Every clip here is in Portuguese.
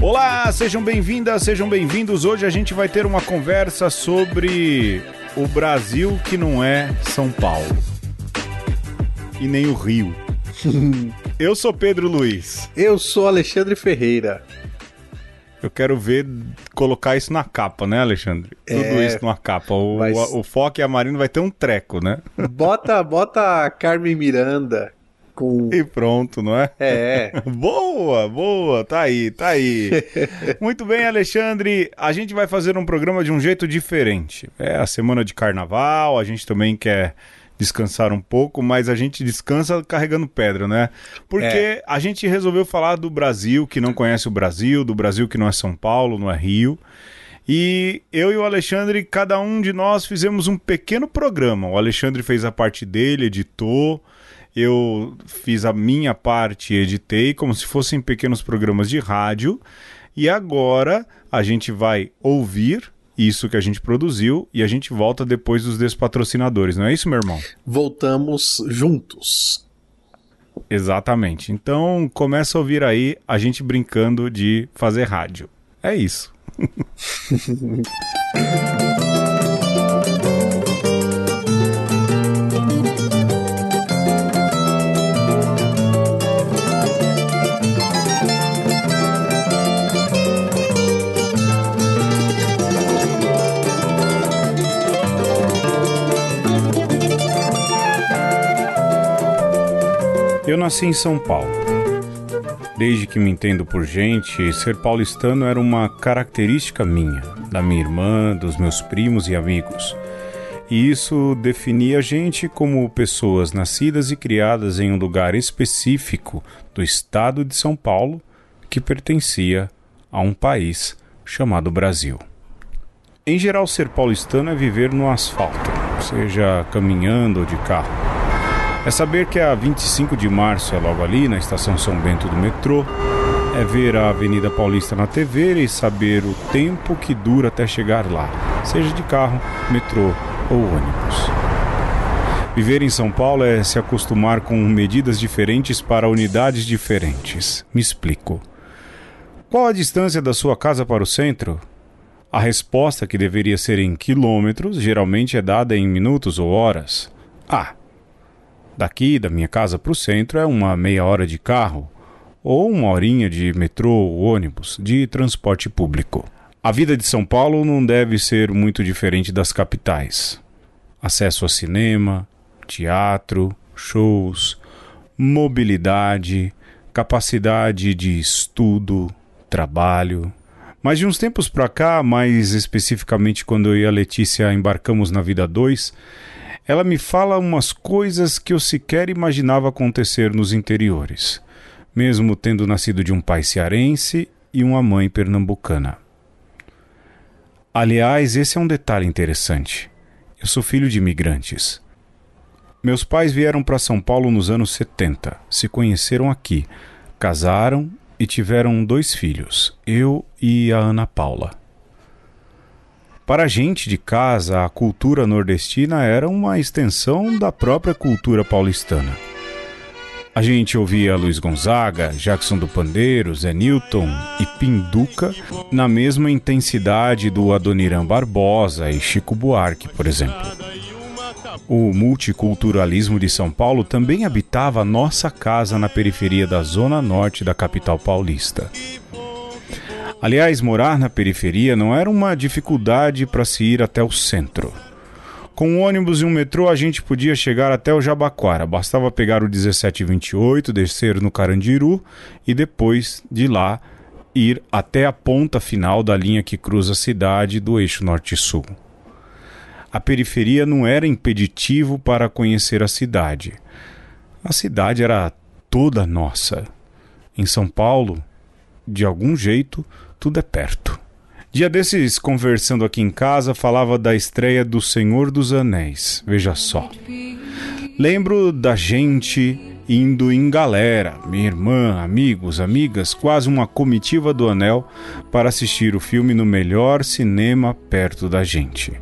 Olá, sejam bem-vindas, sejam bem-vindos. Hoje a gente vai ter uma conversa sobre o Brasil que não é São Paulo e nem o Rio. Eu sou Pedro Luiz. Eu sou Alexandre Ferreira. Eu quero ver colocar isso na capa, né, Alexandre? Tudo É, isso numa capa. O, mas- o Foque e a Marina vai ter um treco, né? Bota, bota a Carmen Miranda com. E pronto, não é? É. Boa, boa, tá aí, tá aí. Muito bem, Alexandre. A gente vai fazer um programa de um jeito diferente. É a semana de carnaval, a gente também quer descansar um pouco, mas a gente descansa carregando pedra, né? Porque É. a gente resolveu falar do Brasil que não conhece o Brasil, do Brasil que não é São Paulo, não é Rio. E eu e o Alexandre, cada um de nós fizemos um pequeno programa. O Alexandre fez a parte dele, editou. Eu fiz a minha parte editei, como se fossem pequenos programas de rádio. E agora a gente vai ouvir isso que a gente produziu e a gente volta depois dos despatrocinadores, não é isso, meu irmão? Voltamos juntos. Exatamente. Então começa a ouvir aí a gente brincando de fazer rádio. É isso. Eu nasci em São Paulo. Desde que me entendo por gente, ser paulistano era uma característica minha, da minha irmã, dos meus primos e amigos. E isso definia a gente como pessoas nascidas e criadas em um lugar específico do estado de São Paulo que pertencia a um país chamado Brasil. Em geral, ser paulistano é viver no asfalto, seja caminhando ou de carro. É saber que a 25 de março é logo ali, na estação São Bento do metrô. É ver a Avenida Paulista na TV e saber o tempo que dura até chegar lá, seja de carro, metrô ou ônibus. Viver em São Paulo é se acostumar com medidas diferentes para unidades diferentes. Me explico. Qual a distância da sua casa para o centro? A resposta, que deveria ser em quilômetros, geralmente é dada em minutos ou horas. Ah, Daqui, da minha casa para o centro, é uma meia hora de carro, ou uma horinha de metrô ou ônibus, de transporte público. A vida de São Paulo não deve ser muito diferente das capitais. Acesso a cinema, teatro, shows, mobilidade, capacidade de estudo, trabalho. Mas de uns tempos para cá, mais especificamente quando eu e a Letícia embarcamos na Vida 2, ela me fala umas coisas que eu sequer imaginava acontecer nos interiores, mesmo tendo nascido de um pai cearense e uma mãe pernambucana. Aliás, esse é um detalhe interessante. Eu sou filho de imigrantes. Meus pais vieram para São Paulo nos anos 70, se conheceram aqui, casaram e tiveram dois filhos, eu e a Ana Paula. Para a gente de casa, a cultura nordestina era uma extensão da própria cultura paulistana. A gente ouvia Luiz Gonzaga, Jackson do Pandeiro, Zé Newton e Pinduca na mesma intensidade do Adoniran Barbosa e Chico Buarque, por exemplo. O multiculturalismo de São Paulo também habitava nossa casa na periferia da zona norte da capital paulista. Aliás, morar na periferia não era uma dificuldade para se ir até o centro. Com um ônibus e um metrô, a gente podia chegar até o Jabaquara. Bastava pegar o 1728, descer no Carandiru e depois de lá ir até a ponta final da linha que cruza a cidade do eixo norte-sul. A periferia não era impeditivo para conhecer a cidade. A cidade era toda nossa. Em São Paulo, de algum jeito, tudo é perto. Dia desses, conversando aqui em casa, falava da estreia do Senhor dos Anéis. Veja só. Lembro da gente indo em galera, minha irmã, amigos, amigas, quase uma comitiva do Anel para assistir o filme no melhor cinema perto da gente.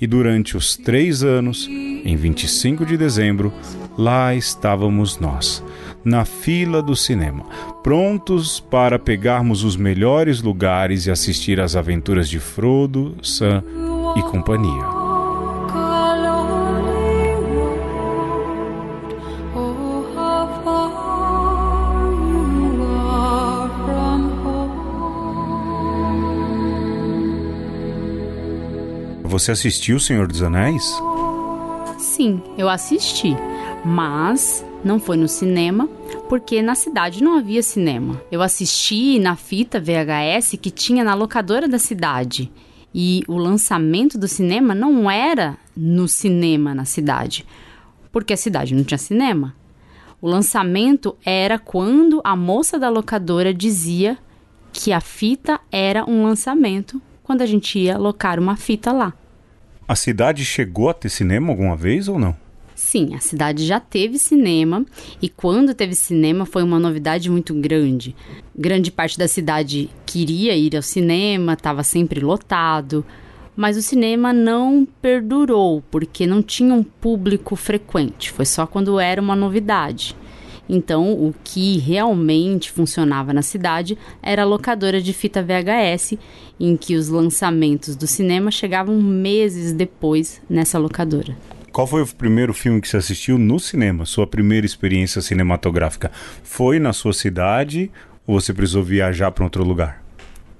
E durante os três anos, em 25 de dezembro, lá estávamos nós, na fila do cinema, prontos para pegarmos os melhores lugares e assistir às aventuras de Frodo, Sam e companhia. Você assistiu O Senhor dos Anéis? Sim, eu assisti, mas não foi no cinema, porque na cidade não havia cinema. Eu assisti na fita VHS que tinha na locadora da cidade. E o lançamento do cinema não era no cinema na cidade, porque a cidade não tinha cinema. O lançamento era quando a moça da locadora dizia que a fita era um lançamento quando a gente ia locar uma fita lá. A cidade chegou a ter cinema alguma vez ou não? Sim, a cidade já teve cinema e quando teve cinema foi uma novidade muito grande. Grande parte da cidade queria ir ao cinema, estava sempre lotado, mas o cinema não perdurou porque não tinha um público frequente, foi só quando era uma novidade. Então, o que realmente funcionava na cidade era a locadora de fita VHS, em que os lançamentos do cinema chegavam meses depois nessa locadora. Qual foi o primeiro filme que você assistiu no cinema? Sua primeira experiência cinematográfica foi na sua cidade ou você precisou viajar para outro lugar?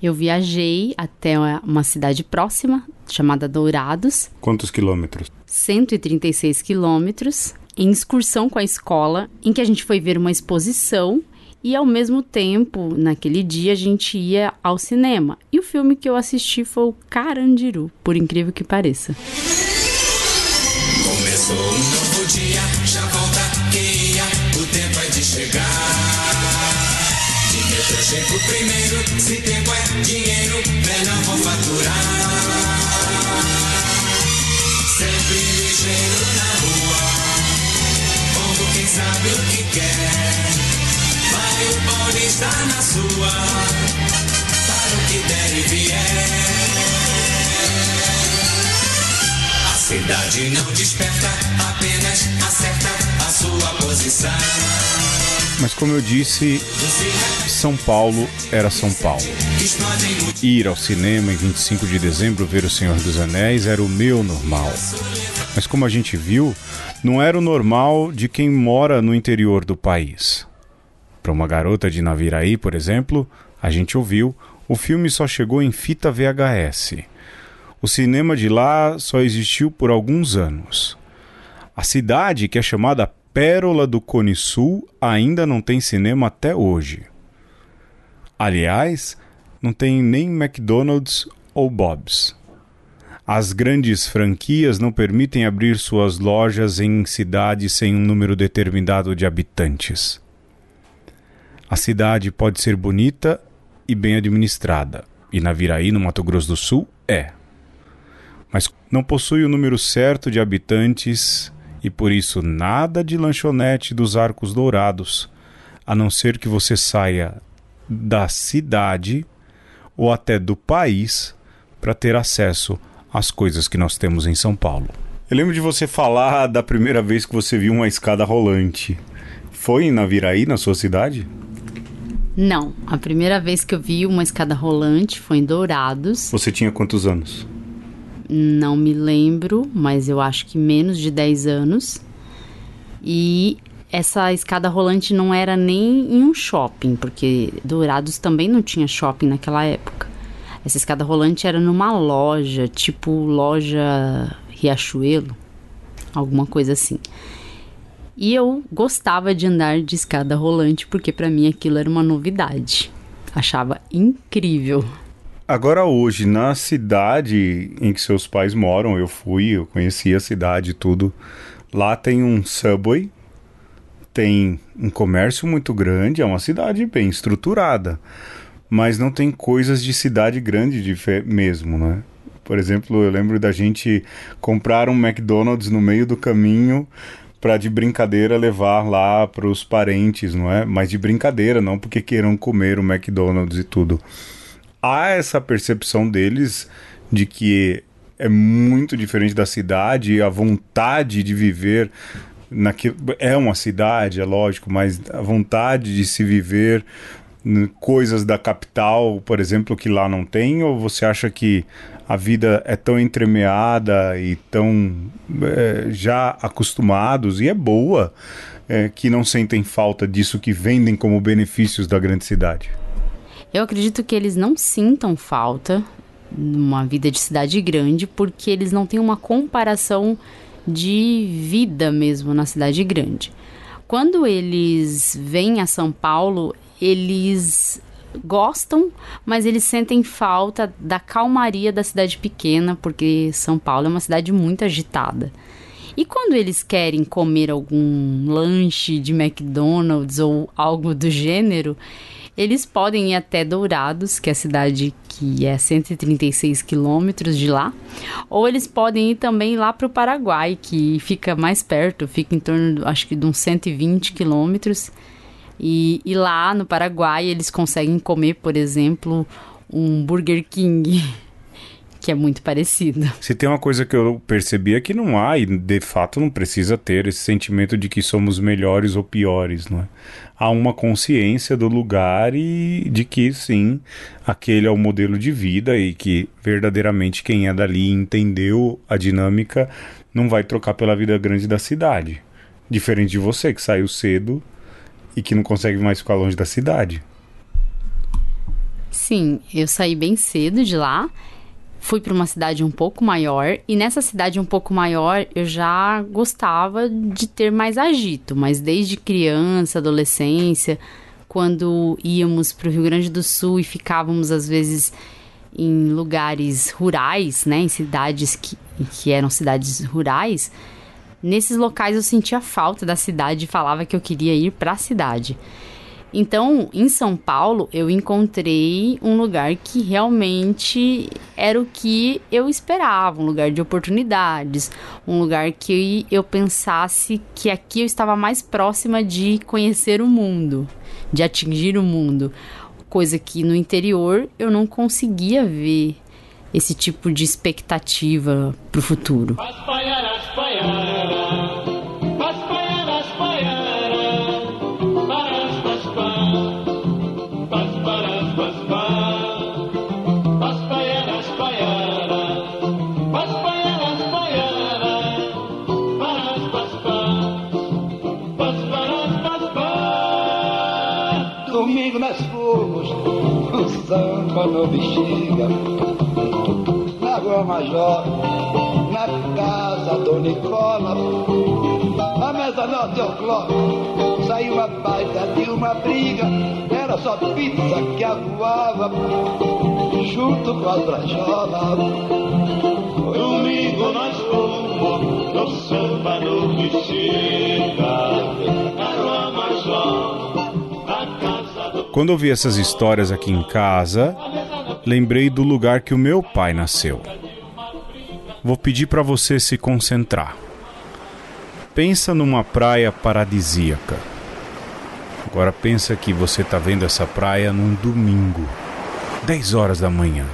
Eu viajei até uma cidade próxima, chamada Dourados. Quantos quilômetros? 136 quilômetros em excursão com a escola, em que a gente foi ver uma exposição e ao mesmo tempo, naquele dia, a gente ia ao cinema. E o filme que eu assisti foi o Carandiru, por incrível que pareça. Começou um novo dia, já volta quem ia, o tempo é de chegar. Dinheiro chego primeiro, se tempo é dinheiro, melhor vou faturar. Sempre ligeiro na rua quem sabe o que quer. Vai o paulista na sua, para o que der e vier. Cidade não desperta, apenas acerta a sua posição. Mas como eu disse, São Paulo era São Paulo. Ir ao cinema em 25 de dezembro ver O Senhor dos Anéis era o meu normal. Mas como a gente viu, não era o normal de quem mora no interior do país. Para uma garota de Naviraí, por exemplo, a gente ouviu, o filme só chegou em fita VHS. O cinema de lá só existiu por alguns anos. A cidade, que é chamada Pérola do Cone Sul, ainda não tem cinema até hoje. Aliás, não tem nem McDonald's ou Bob's. As grandes franquias não permitem abrir suas lojas em cidades sem um número determinado de habitantes. A cidade pode ser bonita e bem administrada, e Naviraí, no Mato Grosso do Sul, é. Mas não possui o número certo de habitantes e por isso nada de lanchonete dos Arcos Dourados, a não ser que você saia da cidade ou até do país para ter acesso as coisas que nós temos em São Paulo. Eu lembro de você falar da primeira vez que você viu uma escada rolante. Foi em Naviraí, na sua cidade? Não, a primeira vez que eu vi uma escada rolante foi em Dourados. Você tinha quantos anos? Não me lembro, mas eu acho que menos de 10 anos. E essa escada rolante não era nem em um shopping, porque Dourados também não tinha shopping naquela época. Essa escada rolante era numa loja, tipo loja Riachuelo, alguma coisa assim. E eu gostava de andar de escada rolante porque para mim aquilo era uma novidade. Achava incrível. Agora hoje, na cidade em que seus pais moram, eu fui, eu conheci a cidade tudo. Lá tem um subway, tem um comércio muito grande, é uma cidade bem estruturada mas não tem coisas de cidade grande de mesmo, né? Por exemplo, eu lembro da gente comprar um McDonald's no meio do caminho para de brincadeira levar lá para os parentes, não é? Mas de brincadeira, não porque queiram comer o McDonald's e tudo. Há essa percepção deles de que é muito diferente da cidade, a vontade de viver naquilo é uma cidade, é lógico, mas a vontade de se viver coisas da capital, por exemplo, que lá não tem, ou você acha que a vida é tão entremeada e tão é, já acostumados e é boa é, que não sentem falta disso que vendem como benefícios da grande cidade? Eu acredito que eles não sintam falta numa vida de cidade grande porque eles não têm uma comparação de vida mesmo na cidade grande. Quando eles vêm a São Paulo, eles gostam, mas eles sentem falta da calmaria da cidade pequena, porque São Paulo é uma cidade muito agitada. E quando eles querem comer algum lanche de McDonald's ou algo do gênero, eles podem ir até Dourados, que é a cidade que é 136 quilômetros de lá, ou eles podem ir também lá para o Paraguai, que fica mais perto, fica em torno, acho que de uns 120 quilômetros. E, e lá no Paraguai eles conseguem comer, por exemplo, um Burger King que é muito parecido. Se tem uma coisa que eu percebi é que não há, e de fato não precisa ter, esse sentimento de que somos melhores ou piores, não é? Há uma consciência do lugar e de que sim, aquele é o modelo de vida e que verdadeiramente quem é dali entendeu a dinâmica não vai trocar pela vida grande da cidade. Diferente de você que saiu cedo e que não consegue mais ficar longe da cidade. Sim, eu saí bem cedo de lá fui para uma cidade um pouco maior e nessa cidade um pouco maior eu já gostava de ter mais agito, mas desde criança, adolescência, quando íamos para o Rio Grande do Sul e ficávamos às vezes em lugares rurais, né, em cidades que, que eram cidades rurais, nesses locais eu sentia falta da cidade e falava que eu queria ir para a cidade. Então, em São Paulo, eu encontrei um lugar que realmente era o que eu esperava, um lugar de oportunidades, um lugar que eu pensasse que aqui eu estava mais próxima de conhecer o mundo, de atingir o mundo, coisa que no interior eu não conseguia ver esse tipo de expectativa para o futuro. samba no bexiga, na Rua Major, na casa do Nicola, a mesa norte ao cló, saiu uma baita de uma briga, era só pizza que avoava, junto com as brajolas. Domingo nós fomos no samba no bexiga, quando ouvi essas histórias aqui em casa, lembrei do lugar que o meu pai nasceu. Vou pedir para você se concentrar. Pensa numa praia paradisíaca. Agora pensa que você está vendo essa praia num domingo, 10 horas da manhã.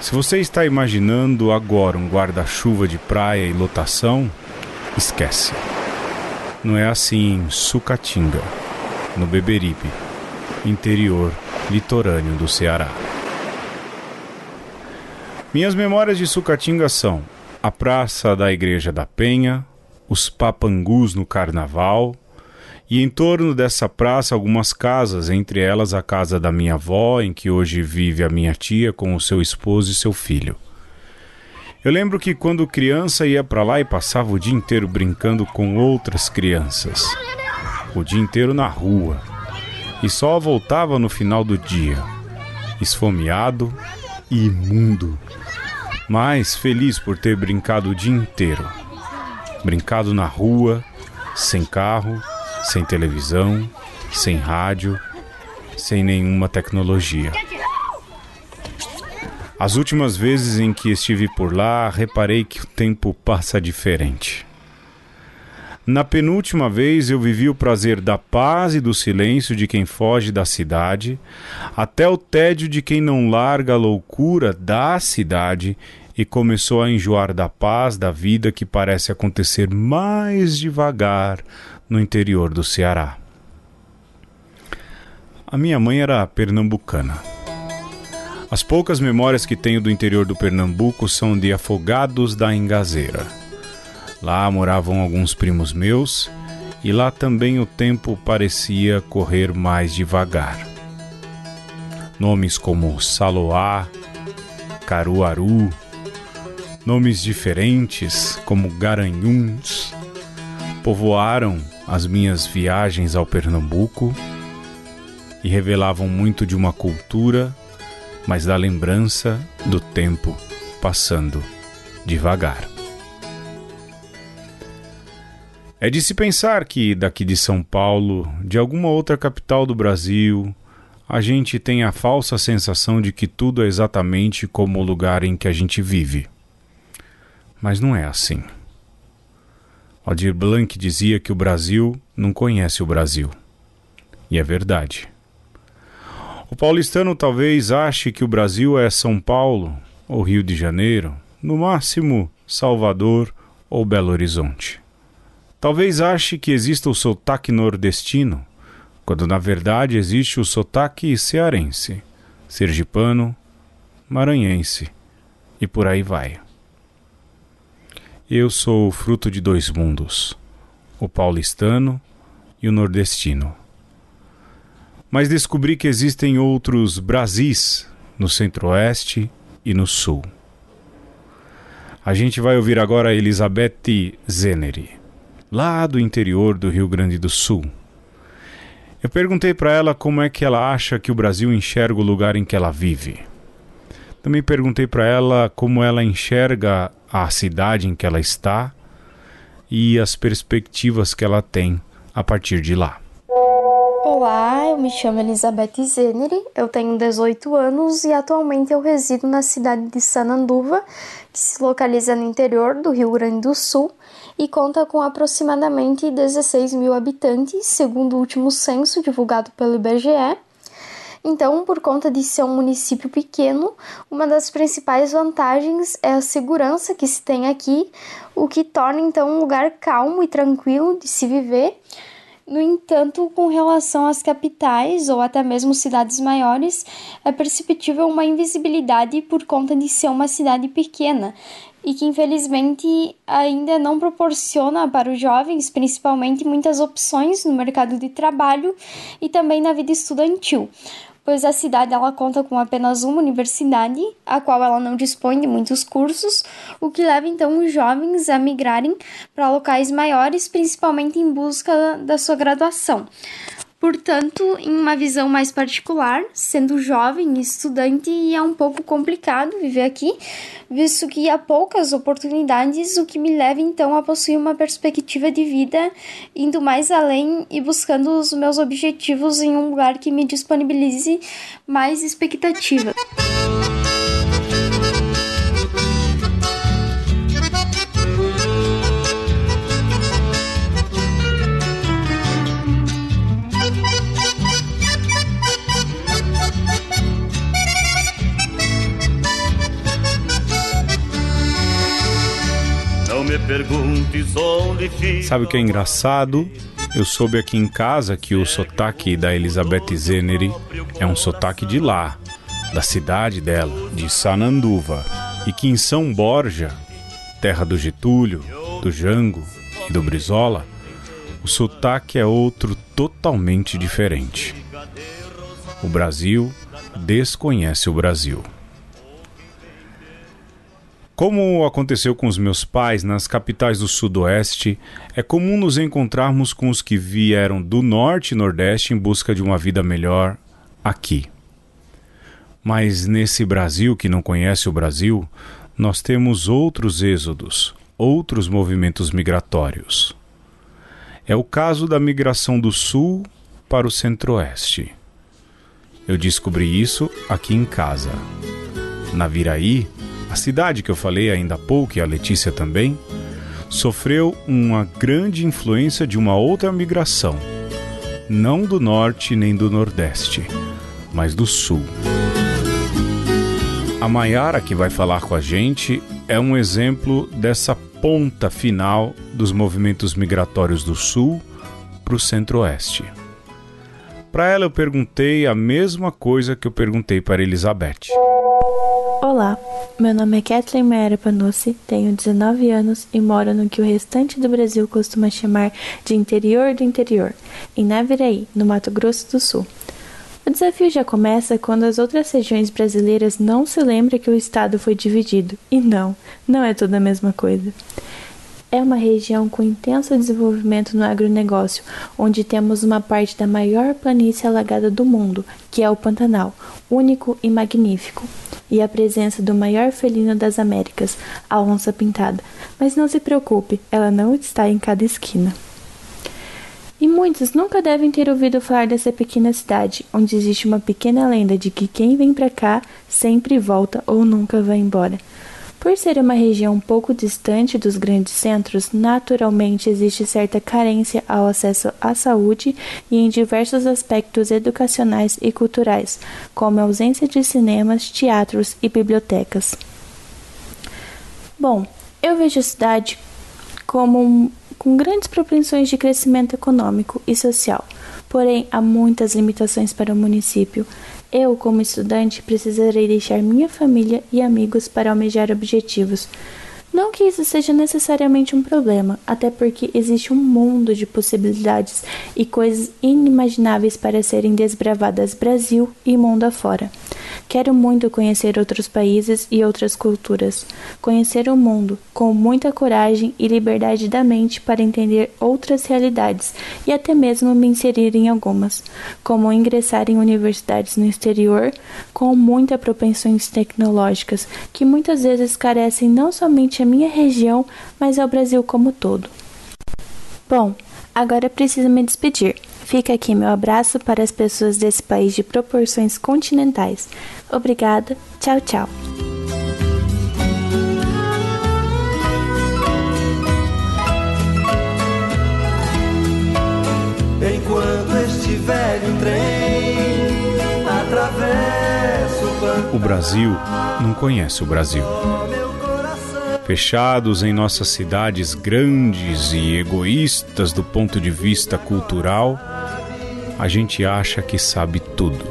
Se você está imaginando agora um guarda-chuva de praia e lotação, esquece. Não é assim em Sucatinga no Beberibe, interior litorâneo do Ceará. Minhas memórias de Sucatinga são a Praça da Igreja da Penha, os papangus no Carnaval, e em torno dessa praça algumas casas, entre elas a casa da minha avó, em que hoje vive a minha tia com o seu esposo e seu filho. Eu lembro que quando criança ia para lá e passava o dia inteiro brincando com outras crianças o dia inteiro na rua e só voltava no final do dia, esfomeado e imundo, mas feliz por ter brincado o dia inteiro. Brincado na rua, sem carro, sem televisão, sem rádio, sem nenhuma tecnologia. As últimas vezes em que estive por lá, reparei que o tempo passa diferente. Na penúltima vez eu vivi o prazer da paz e do silêncio de quem foge da cidade, até o tédio de quem não larga a loucura da cidade e começou a enjoar da paz da vida que parece acontecer mais devagar no interior do Ceará. A minha mãe era pernambucana. As poucas memórias que tenho do interior do Pernambuco são de Afogados da Engazeira. Lá moravam alguns primos meus e lá também o tempo parecia correr mais devagar. Nomes como Saloá, Caruaru, nomes diferentes como Garanhuns, povoaram as minhas viagens ao Pernambuco e revelavam muito de uma cultura, mas da lembrança do tempo passando devagar. É de se pensar que daqui de São Paulo, de alguma outra capital do Brasil, a gente tem a falsa sensação de que tudo é exatamente como o lugar em que a gente vive. Mas não é assim. Aldir Blanc dizia que o Brasil não conhece o Brasil. E é verdade. O paulistano talvez ache que o Brasil é São Paulo ou Rio de Janeiro, no máximo Salvador ou Belo Horizonte. Talvez ache que exista o sotaque nordestino, quando na verdade existe o sotaque cearense, sergipano, maranhense e por aí vai. Eu sou o fruto de dois mundos, o paulistano e o nordestino. Mas descobri que existem outros Brasis no centro-oeste e no sul. A gente vai ouvir agora Elizabeth Zeneri, lá do interior do Rio Grande do Sul eu perguntei para ela como é que ela acha que o Brasil enxerga o lugar em que ela vive. Também perguntei para ela como ela enxerga a cidade em que ela está e as perspectivas que ela tem a partir de lá. Olá, eu me chamo Elizabeth Zeneri, eu tenho 18 anos e atualmente eu resido na cidade de Sananduva, que se localiza no interior do Rio Grande do Sul e conta com aproximadamente 16 mil habitantes, segundo o último censo divulgado pelo IBGE. Então, por conta de ser um município pequeno, uma das principais vantagens é a segurança que se tem aqui, o que torna então um lugar calmo e tranquilo de se viver. No entanto, com relação às capitais ou até mesmo cidades maiores, é perceptível uma invisibilidade por conta de ser uma cidade pequena e que infelizmente ainda não proporciona para os jovens, principalmente, muitas opções no mercado de trabalho e também na vida estudantil, pois a cidade ela conta com apenas uma universidade, a qual ela não dispõe de muitos cursos, o que leva então os jovens a migrarem para locais maiores, principalmente em busca da sua graduação. Portanto, em uma visão mais particular, sendo jovem e estudante, é um pouco complicado viver aqui, visto que há poucas oportunidades, o que me leva então a possuir uma perspectiva de vida indo mais além e buscando os meus objetivos em um lugar que me disponibilize mais expectativa. Sabe o que é engraçado? Eu soube aqui em casa que o sotaque da Elizabeth Zeneri é um sotaque de lá, da cidade dela, de Sananduva, e que em São Borja, terra do Getúlio, do Jango e do Brizola, o sotaque é outro totalmente diferente. O Brasil desconhece o Brasil. Como aconteceu com os meus pais nas capitais do Sudoeste, é comum nos encontrarmos com os que vieram do Norte e Nordeste em busca de uma vida melhor aqui. Mas nesse Brasil que não conhece o Brasil, nós temos outros êxodos, outros movimentos migratórios. É o caso da migração do Sul para o Centro-Oeste. Eu descobri isso aqui em casa. Na Viraí, a cidade que eu falei ainda há pouco, e a Letícia também, sofreu uma grande influência de uma outra migração, não do norte nem do nordeste, mas do sul. A Maiara, que vai falar com a gente, é um exemplo dessa ponta final dos movimentos migratórios do Sul para o Centro-Oeste. Para ela, eu perguntei a mesma coisa que eu perguntei para Elizabeth. Meu nome é Kathleen Maera Panucci, tenho 19 anos e moro no que o restante do Brasil costuma chamar de interior do interior, em Naviraí, no Mato Grosso do Sul. O desafio já começa quando as outras regiões brasileiras não se lembram que o estado foi dividido. E não, não é tudo a mesma coisa. É uma região com intenso desenvolvimento no agronegócio, onde temos uma parte da maior planície alagada do mundo, que é o Pantanal, único e magnífico, e a presença do maior felino das Américas, a onça pintada. Mas não se preocupe, ela não está em cada esquina. E muitos nunca devem ter ouvido falar dessa pequena cidade, onde existe uma pequena lenda de que quem vem para cá sempre volta ou nunca vai embora. Por ser uma região pouco distante dos grandes centros, naturalmente existe certa carência ao acesso à saúde e em diversos aspectos educacionais e culturais, como a ausência de cinemas, teatros e bibliotecas. Bom, eu vejo a cidade como um, com grandes propensões de crescimento econômico e social, porém há muitas limitações para o município. Eu, como estudante, precisarei deixar minha família e amigos para almejar objetivos. Não que isso seja necessariamente um problema, até porque existe um mundo de possibilidades e coisas inimagináveis para serem desbravadas Brasil e mundo afora. Quero muito conhecer outros países e outras culturas, conhecer o mundo com muita coragem e liberdade da mente para entender outras realidades e até mesmo me inserir em algumas, como ingressar em universidades no exterior com muitas propensões tecnológicas que muitas vezes carecem não somente a minha região, mas ao Brasil como todo. Bom, agora preciso me despedir. Fica aqui meu abraço para as pessoas desse país de proporções continentais. Obrigada, tchau, tchau. Enquanto este velho trem atravessa o Brasil não conhece o Brasil. Fechados em nossas cidades grandes e egoístas do ponto de vista cultural, a gente acha que sabe tudo.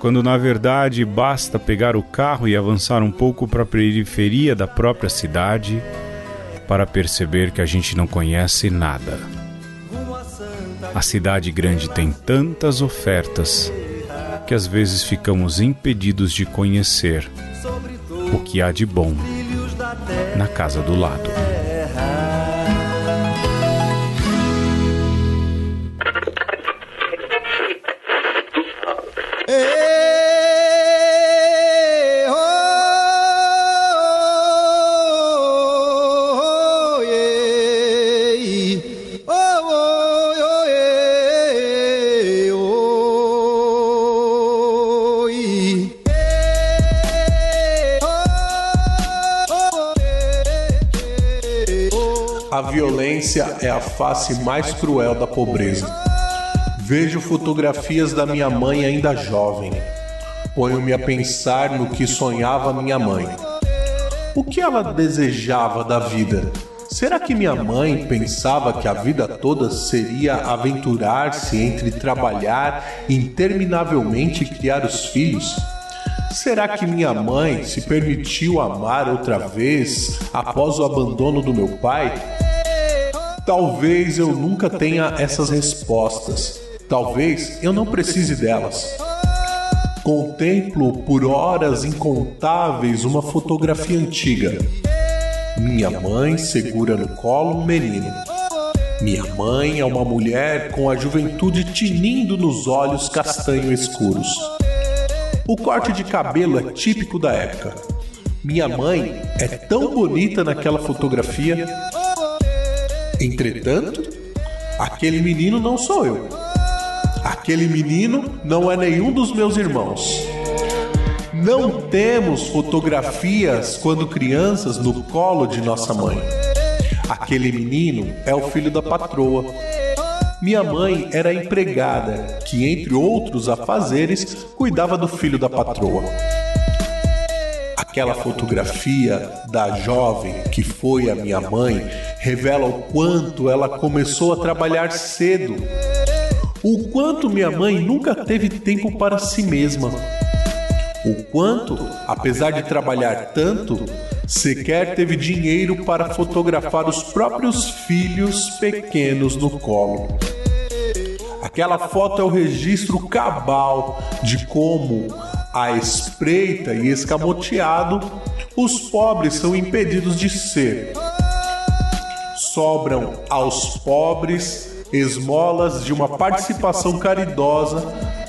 Quando na verdade basta pegar o carro e avançar um pouco para a periferia da própria cidade para perceber que a gente não conhece nada. A cidade grande tem tantas ofertas que às vezes ficamos impedidos de conhecer o que há de bom na casa do lado. A violência é a face mais cruel da pobreza. Vejo fotografias da minha mãe ainda jovem. Ponho-me a pensar no que sonhava minha mãe. O que ela desejava da vida? Será que minha mãe pensava que a vida toda seria aventurar-se entre trabalhar e interminavelmente criar os filhos? Será que minha mãe se permitiu amar outra vez após o abandono do meu pai? Talvez eu nunca tenha essas respostas. Talvez eu não precise delas. Contemplo por horas incontáveis uma fotografia antiga. Minha mãe segura no colo um menino. Minha mãe é uma mulher com a juventude tinindo nos olhos castanho escuros. O corte de cabelo é típico da época. Minha mãe é tão bonita naquela fotografia Entretanto, aquele menino não sou eu. Aquele menino não é nenhum dos meus irmãos. Não temos fotografias quando crianças no colo de nossa mãe. Aquele menino é o filho da patroa. Minha mãe era empregada, que entre outros afazeres cuidava do filho da patroa. Aquela fotografia da jovem que foi a minha mãe revela o quanto ela começou a trabalhar cedo. O quanto minha mãe nunca teve tempo para si mesma. O quanto, apesar de trabalhar tanto, sequer teve dinheiro para fotografar os próprios filhos pequenos no colo. Aquela foto é o registro cabal de como, à espreita e escamoteado, os pobres são impedidos de ser. Sobram aos pobres esmolas de uma participação caridosa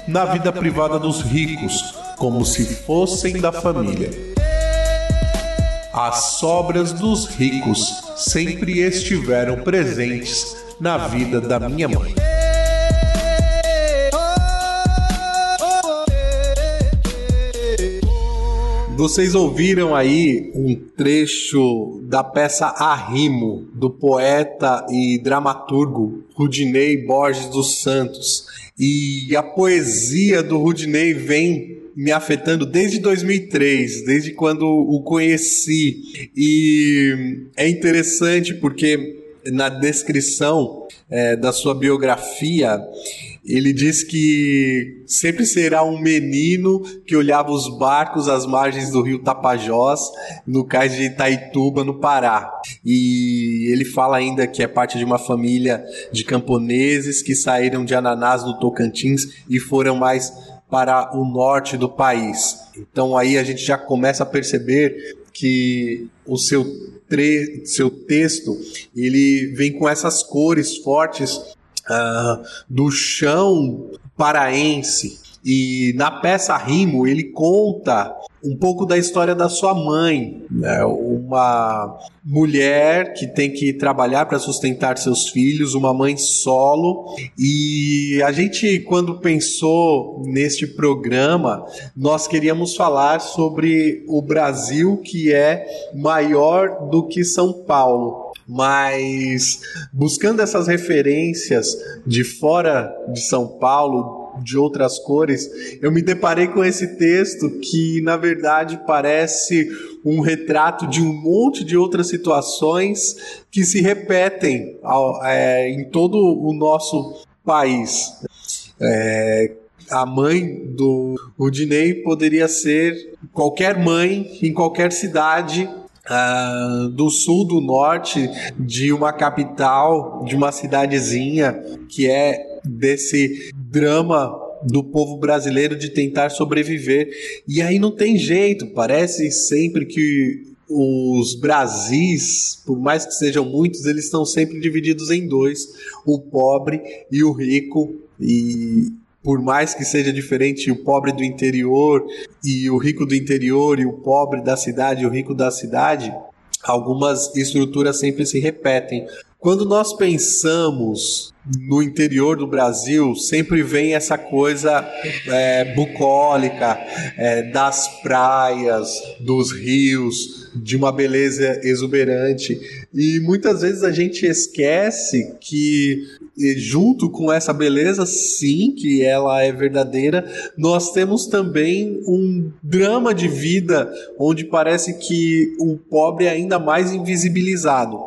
na vida privada dos ricos, como se fossem da família. As sobras dos ricos sempre estiveram presentes na vida da minha mãe. Vocês ouviram aí um trecho da peça Arrimo, do poeta e dramaturgo Rudinei Borges dos Santos. E a poesia do Rudinei vem me afetando desde 2003, desde quando o conheci. E é interessante porque na descrição é, da sua biografia, ele diz que sempre será um menino que olhava os barcos às margens do rio Tapajós, no cais de Itaituba, no Pará. E ele fala ainda que é parte de uma família de camponeses que saíram de Ananás no Tocantins e foram mais para o norte do país. Então aí a gente já começa a perceber que o seu, tre seu texto ele vem com essas cores fortes uh, do chão paraense. E na peça Rimo ele conta um pouco da história da sua mãe, né? uma mulher que tem que trabalhar para sustentar seus filhos, uma mãe solo. E a gente, quando pensou neste programa, nós queríamos falar sobre o Brasil que é maior do que São Paulo mas buscando essas referências de fora de São Paulo, de outras cores, eu me deparei com esse texto que, na verdade, parece um retrato de um monte de outras situações que se repetem é, em todo o nosso país. É, a mãe do Rudinei poderia ser qualquer mãe em qualquer cidade Uh, do sul, do norte, de uma capital, de uma cidadezinha, que é desse drama do povo brasileiro de tentar sobreviver. E aí não tem jeito, parece sempre que os Brasis, por mais que sejam muitos, eles estão sempre divididos em dois: o pobre e o rico. E por mais que seja diferente o pobre do interior e o rico do interior e o pobre da cidade e o rico da cidade, algumas estruturas sempre se repetem. Quando nós pensamos no interior do Brasil, sempre vem essa coisa é, bucólica é, das praias, dos rios, de uma beleza exuberante. E muitas vezes a gente esquece que junto com essa beleza, sim, que ela é verdadeira, nós temos também um drama de vida onde parece que o pobre é ainda mais invisibilizado.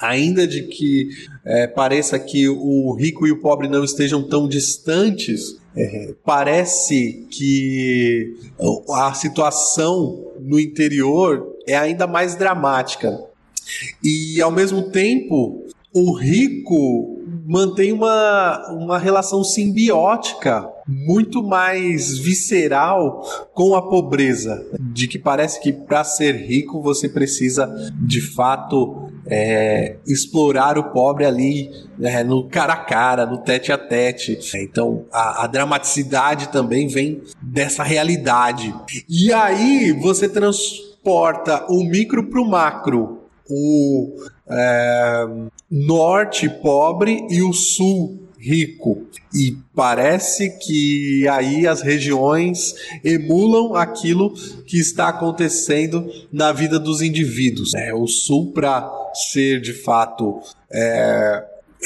Ainda de que é, pareça que o rico e o pobre não estejam tão distantes, é, parece que a situação no interior é ainda mais dramática. E ao mesmo tempo, o rico mantém uma, uma relação simbiótica muito mais visceral com a pobreza, de que parece que para ser rico você precisa de fato é, explorar o pobre ali é, no cara a cara, no tete a tete. Então a, a dramaticidade também vem dessa realidade. E aí você transporta o micro para o macro. O é, norte pobre e o sul rico. E parece que aí as regiões emulam aquilo que está acontecendo na vida dos indivíduos. É, o sul, para ser de fato é,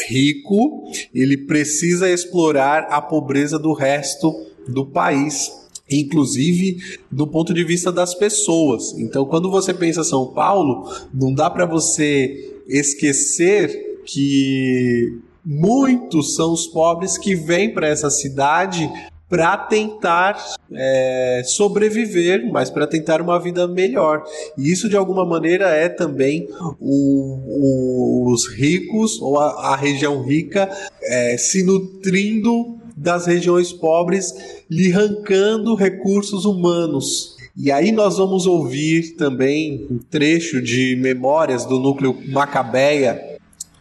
rico, ele precisa explorar a pobreza do resto do país. inclusive do ponto de vista das pessoas. Então, quando você pensa São Paulo, não dá para você esquecer que muitos são os pobres que vêm para essa cidade para tentar é, sobreviver, mas para tentar uma vida melhor. E isso, de alguma maneira, é também o, o, os ricos ou a, a região rica é, se nutrindo das regiões pobres, lhe arrancando recursos humanos. E aí nós vamos ouvir também um trecho de memórias do núcleo Macabeia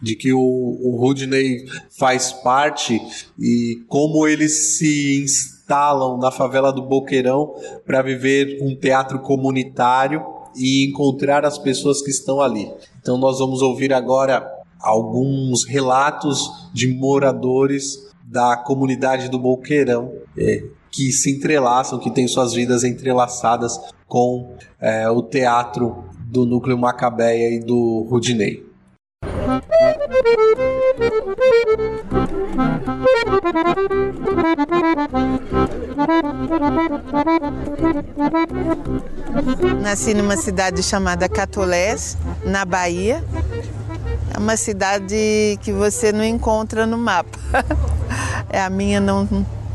de que o, o Rudney faz parte e como eles se instalam na favela do Boqueirão para viver um teatro comunitário e encontrar as pessoas que estão ali. Então nós vamos ouvir agora alguns relatos de moradores da comunidade do Boqueirão é, que se entrelaçam, que têm suas vidas entrelaçadas com é, o teatro do núcleo Macabeia e do Rudinei. Nasci numa cidade chamada Catolés, na Bahia. É uma cidade que você não encontra no mapa. É a minha não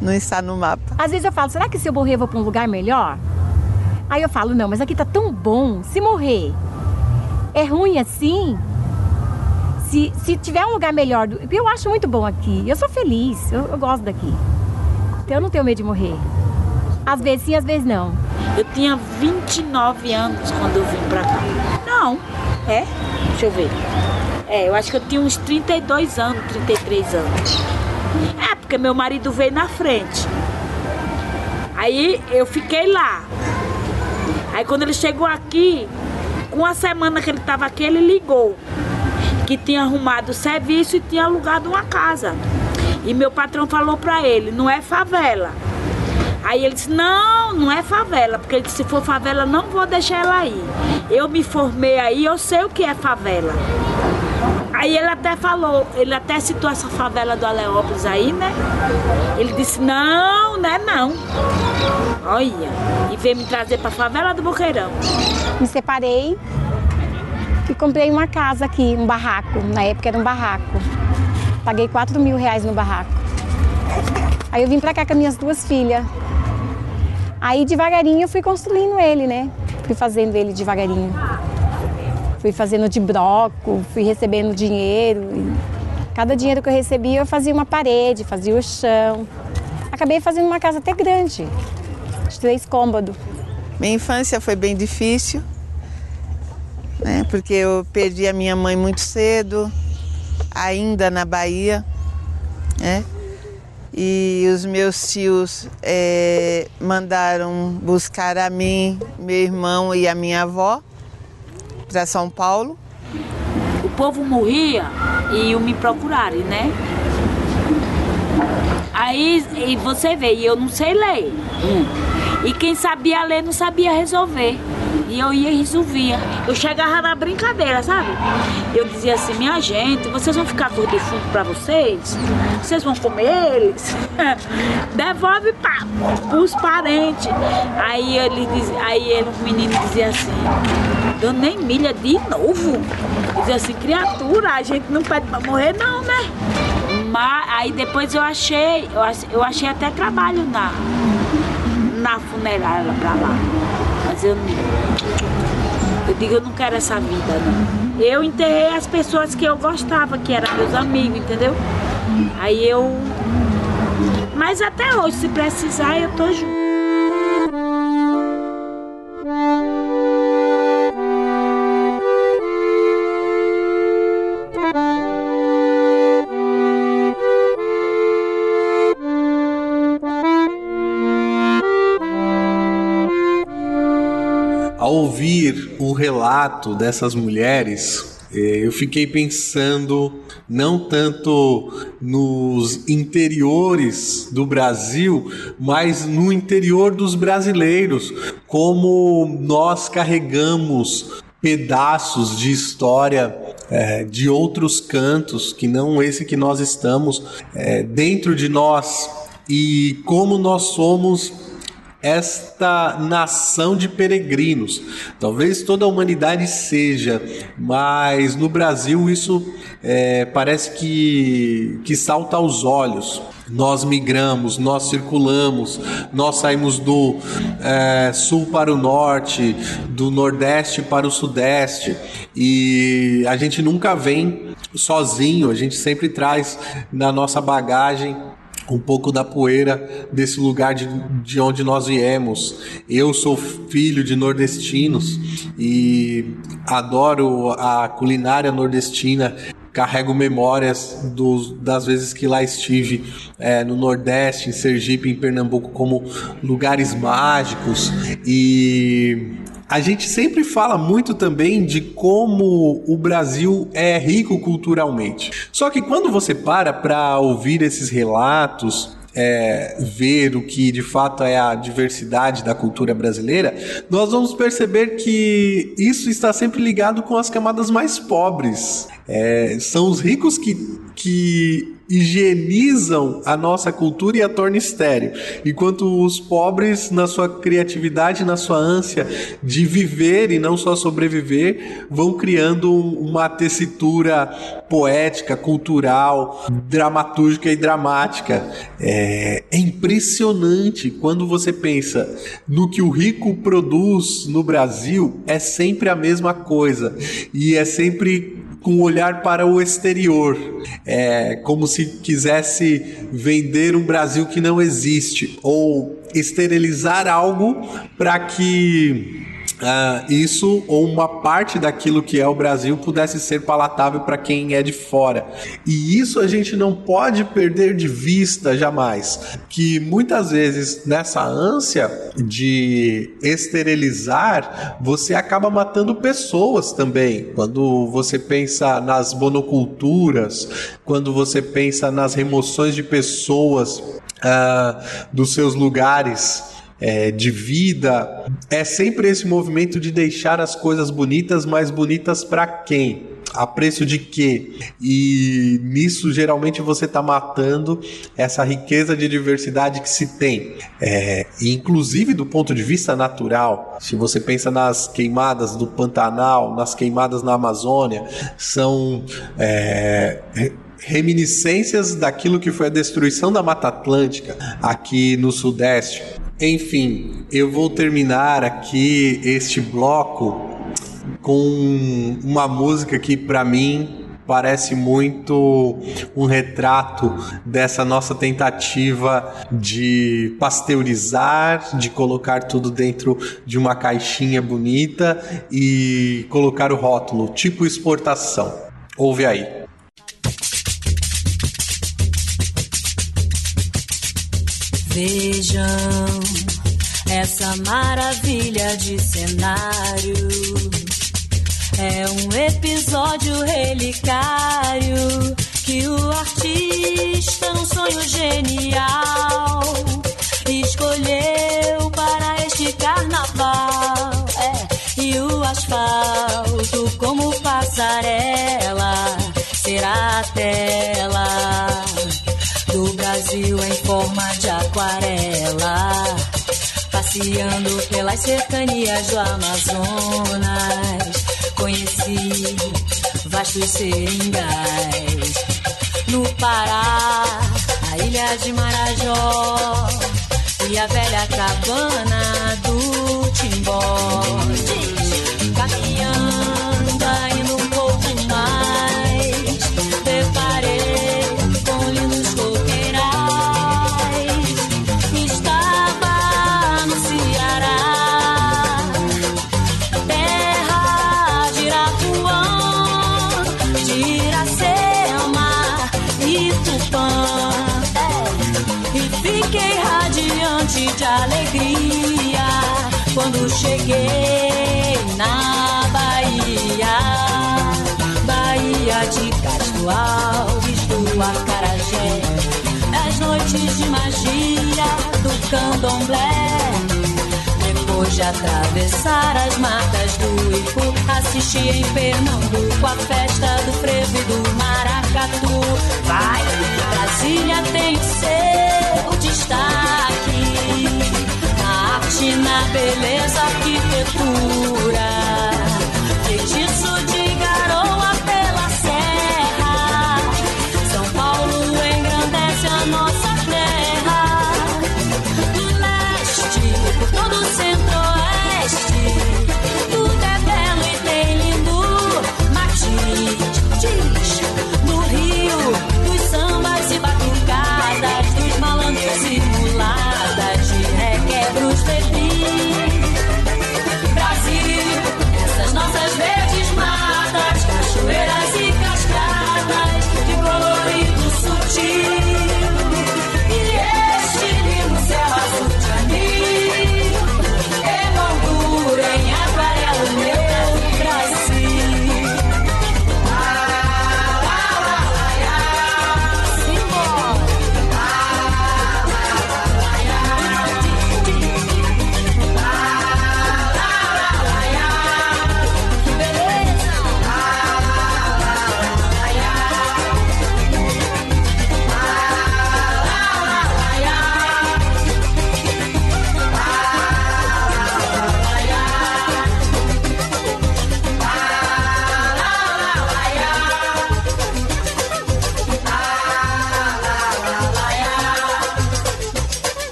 não está no mapa. Às vezes eu falo, será que se eu morrer eu vou para um lugar melhor? Aí eu falo, não, mas aqui tá tão bom. Se morrer é ruim assim, se, se tiver um lugar melhor, eu acho muito bom aqui. Eu sou feliz, eu, eu gosto daqui. Então eu não tenho medo de morrer. Às vezes sim, às vezes não. Eu tinha 29 anos quando eu vim pra cá. Não, é? Deixa eu ver. É, eu acho que eu tinha uns 32 anos, 33 anos. É, porque meu marido veio na frente. Aí eu fiquei lá. Aí quando ele chegou aqui, com uma semana que ele estava aqui, ele ligou que tinha arrumado serviço e tinha alugado uma casa. E meu patrão falou para ele, não é favela. Aí ele disse, não, não é favela, porque ele disse, se for favela, não vou deixar ela aí. Eu me formei aí, eu sei o que é favela. Aí ele até falou, ele até citou essa favela do Aleópolis aí, né? Ele disse, não, né não. Olha, e veio me trazer pra favela do Boqueirão. Me separei, e comprei uma casa aqui, um barraco. Na época era um barraco. Paguei 4 mil reais no barraco. Aí eu vim pra cá com minhas duas filhas. Aí devagarinho eu fui construindo ele, né? Fui fazendo ele devagarinho. Fui fazendo de broco, fui recebendo dinheiro. Cada dinheiro que eu recebia eu fazia uma parede, fazia o chão. Acabei fazendo uma casa até grande, de três cômodos. Minha infância foi bem difícil né? Porque eu perdi a minha mãe muito cedo, ainda na Bahia, né? E os meus tios é, mandaram buscar a mim, meu irmão e a minha avó para São Paulo. O povo morria e iam me procurarem, né? Aí e você vê, eu não sei ler. Hum. E quem sabia ler não sabia resolver. E eu ia e resolvia. Eu chegava na brincadeira, sabe? Eu dizia assim, minha gente, vocês vão ficar com o defunto pra vocês? Vocês vão comer eles? Devolve para os parentes. Aí ele aí ele, o menino dizia assim, Dona Emília, de novo? Dizia assim, criatura, a gente não pede pra morrer não, né? Mas aí depois eu achei, eu achei até trabalho na, na funerária pra lá. Mas eu Eu digo, eu não quero essa vida, não. Eu enterrei as pessoas que eu gostava, que eram meus amigos, entendeu? Aí eu. Mas até hoje, se precisar, eu tô junto. O relato dessas mulheres, eh, eu fiquei pensando não tanto nos interiores do Brasil, mas no interior dos brasileiros, como nós carregamos pedaços de história é, de outros cantos que não esse que nós estamos é, dentro de nós. E como nós somos esta nação de peregrinos. Talvez toda a humanidade seja, mas no Brasil isso é, parece que, que salta aos olhos. Nós migramos, nós circulamos, nós saímos do é, sul para o norte, do nordeste para o sudeste e a gente nunca vem sozinho, a gente sempre traz na nossa bagagem um pouco da poeira desse lugar de, de onde nós viemos. Eu sou filho de nordestinos e adoro a culinária nordestina. Carrego memórias dos, das vezes que lá estive é, no Nordeste, em Sergipe, em Pernambuco, como lugares mágicos e a gente sempre fala muito também de como o Brasil é rico culturalmente. Só que quando você para para ouvir esses relatos, é, ver o que de fato é a diversidade da cultura brasileira, nós vamos perceber que isso está sempre ligado com as camadas mais pobres. É, são os ricos que, que higienizam a nossa cultura e a tornam estéreo, enquanto os pobres, na sua criatividade, na sua ânsia de viver e não só sobreviver, vão criando uma tessitura poética, cultural, dramatúrgica e dramática. É, é impressionante quando você pensa no que o rico produz no Brasil, é sempre a mesma coisa. E é sempre com olhar para o exterior, é como se quisesse vender um Brasil que não existe ou esterilizar algo para que uh, isso ou uma parte daquilo que é o Brasil pudesse ser palatável para quem é de fora. E isso a gente não pode perder de vista jamais, que muitas vezes nessa ânsia de esterilizar, você acaba matando pessoas também. Quando você pensa nas monoculturas, quando você pensa nas remoções de pessoas uh, dos seus lugares é, de vida. É sempre esse movimento de deixar as coisas bonitas, mas bonitas para quem? A preço de quê? E nisso geralmente você está matando essa riqueza de diversidade que se tem. É, inclusive do ponto de vista natural, se você pensa nas queimadas do Pantanal, nas queimadas na Amazônia, são. É, reminiscências daquilo que foi a destruição da Mata Atlântica aqui no Sudeste. Enfim, eu vou terminar aqui este bloco com uma música que para mim parece muito um retrato dessa nossa tentativa de pasteurizar, de colocar tudo dentro de uma caixinha bonita e colocar o rótulo tipo exportação. Ouve aí. Vejam essa maravilha de cenário. É um episódio relicário que o artista, num sonho genial, escolheu para este carnaval. É, e o asfalto, como passarela, será a tela do Brasil em forma de aquarela, passeando pelas cercanias do Amazonas, conheci vastos seringais. No Pará, a ilha de Marajó e a velha cabana do Timbó. Cheguei na Bahia. Bahia de Castro Alves, do Acarajé. As noites de magia do candomblé. Depois de atravessar as matas do Ipu, assisti em Pernambuco a festa do frevo e do maracatu. Vai, Brasília tem seu destaque arte na beleza arquitetura. feitiço isso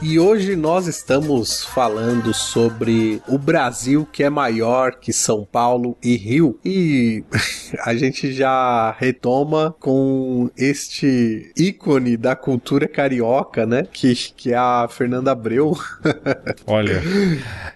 E hoje nós estamos falando sobre o Brasil que é maior que São Paulo e Rio. E a gente já retoma com este ícone da cultura carioca, né? Que, que é a Fernanda Abreu. Olha,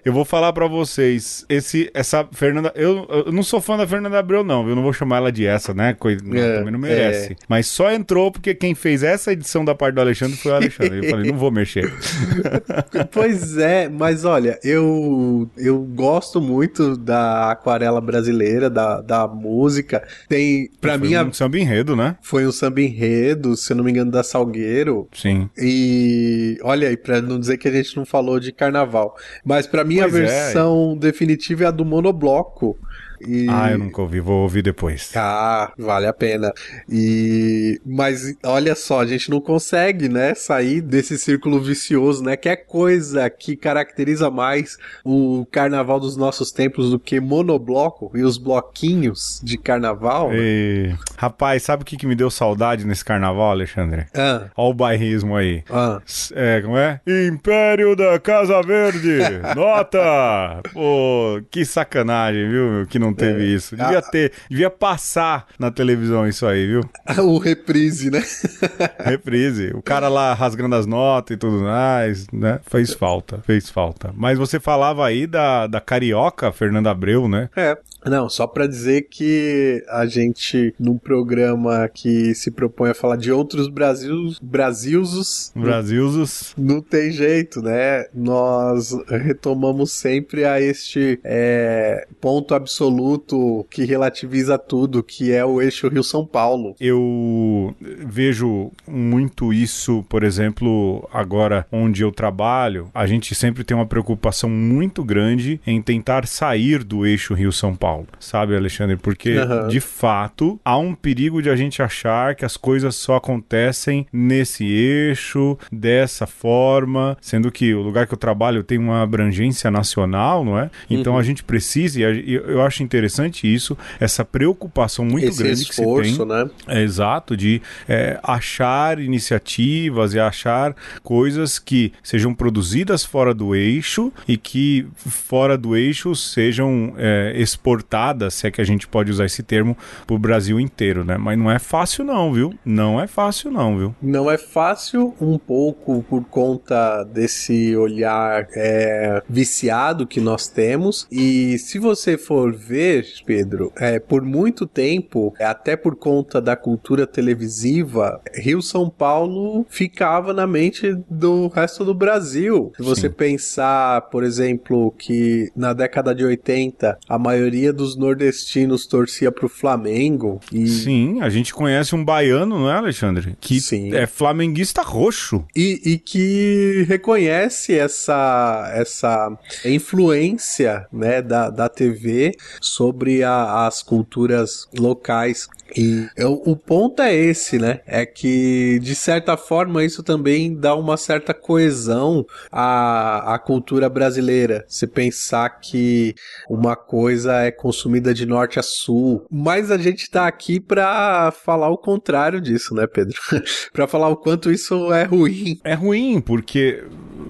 eu vou falar pra vocês, esse, essa Fernanda, eu, eu não sou fã da Fernanda Abreu não, eu não vou chamar ela de essa, né? Coisa, É, também não merece. é. Mas só entrou porque quem fez essa edição da parte do Alexandre foi o Alexandre. Eu falei, não vou mexer. pois é, mas olha, eu, eu gosto muito da aquarela brasileira, da, da música. Tem, pra Foi mim, a- um samba enredo, né? foi um samba enredo, se eu não me engano, da Salgueiro. Sim. E olha aí, pra não dizer que a gente não falou de carnaval. Mas pra mim a é. versão definitiva é a do monobloco. E... Ah, eu nunca ouvi, vou ouvir depois. Ah, vale a pena. E mas olha só, a gente não consegue, né, sair desse círculo vicioso, né? Que é coisa que caracteriza mais o carnaval dos nossos tempos do que monobloco e os bloquinhos de carnaval. né? E... Rapaz, sabe o que, que me deu saudade nesse carnaval, Alexandre? Ah. Olha o bairrismo aí. Ah. É, como é? Império da Casa Verde! Nota! Pô, que sacanagem, viu, meu, que não teve É. isso. Devia ter, devia passar na televisão isso aí, viu? o reprise, né? Reprise. O cara lá rasgando as notas e tudo mais, né? Fez falta, fez falta. Mas você falava aí da, da carioca Fernanda Abreu, né? É. Não, só pra dizer que a gente, num programa que se propõe a falar de outros Brasils, Brasilzos, Brasilzos. não tem jeito, né? Nós retomamos sempre a este é, ponto absoluto que relativiza tudo, que é o eixo Rio-São Paulo. Eu vejo muito isso, por exemplo, agora onde eu trabalho, a gente sempre tem uma preocupação muito grande em tentar sair do eixo Rio-São Paulo, sabe, Alexandre? Porque, Aham. de fato, há um perigo de a gente achar que as coisas só acontecem nesse eixo, dessa forma, sendo que o lugar que eu trabalho tem uma abrangência nacional, não é? Então Uhum. a gente precisa, e eu acho interessante isso, essa preocupação muito Esse grande que se esforço, tem. né? É, exato, de é, achar iniciativas e achar coisas que sejam produzidas fora do eixo e que fora do eixo sejam é, exportadas, se é que a gente pode usar esse termo, pro Brasil inteiro, né? Mas não é fácil não, viu? Não é fácil não, viu? Não é fácil, um pouco por conta desse olhar é, viciado que nós temos. E se você for ver, Pedro, é, por muito tempo, até por conta da cultura televisiva, Rio-São Paulo ficava na mente do resto do Brasil. Se você pensar, por exemplo, que na década de 80 a maioria maioria dos nordestinos torcia pro Flamengo. E... Sim, a gente conhece um baiano, não é, Alexandre? Que Sim. é flamenguista roxo. E, e que reconhece essa, essa influência né, da, da TV sobre a- as culturas locais. E eu- o ponto é esse, né? É que, de certa forma, isso também dá uma certa coesão à, à cultura brasileira. Se pensar que uma coisa é consumida de norte a sul. Mas a gente tá aqui pra falar o contrário disso, né, Pedro? pra falar o quanto isso é ruim. É ruim, porque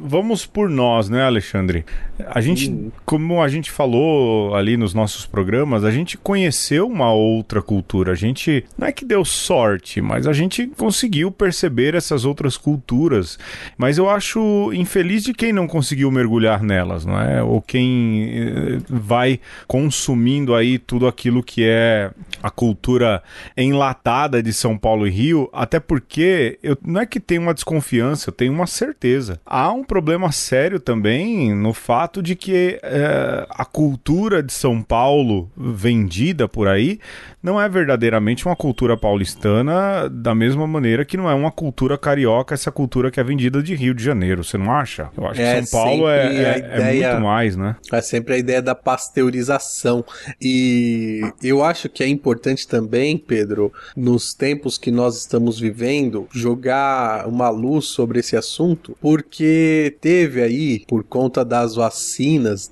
vamos por nós, né, Alexandre? A gente, como a gente falou ali nos nossos programas, a gente conheceu uma outra cultura. A gente não é que deu sorte, mas a gente conseguiu perceber essas outras culturas. Mas eu acho infeliz de quem não conseguiu mergulhar nelas, não é? Ou quem eh, vai consumindo aí tudo aquilo que é a cultura enlatada de São Paulo e Rio, até porque eu, não é que tem uma desconfiança, eu tenho uma certeza. Há um problema sério também no fato de que eh, a cultura de São Paulo vendida por aí não é verdadeiramente uma cultura paulistana da mesma maneira que não é uma cultura carioca, essa cultura que é vendida de Rio de Janeiro, você não acha? Eu acho É que São Paulo é, é- é ideia- muito mais, né? É sempre a ideia da pasteurização. E eu acho que é importante também, Pedro, nos tempos que nós estamos vivendo, jogar uma luz sobre esse assunto, porque teve aí, por conta das vacinas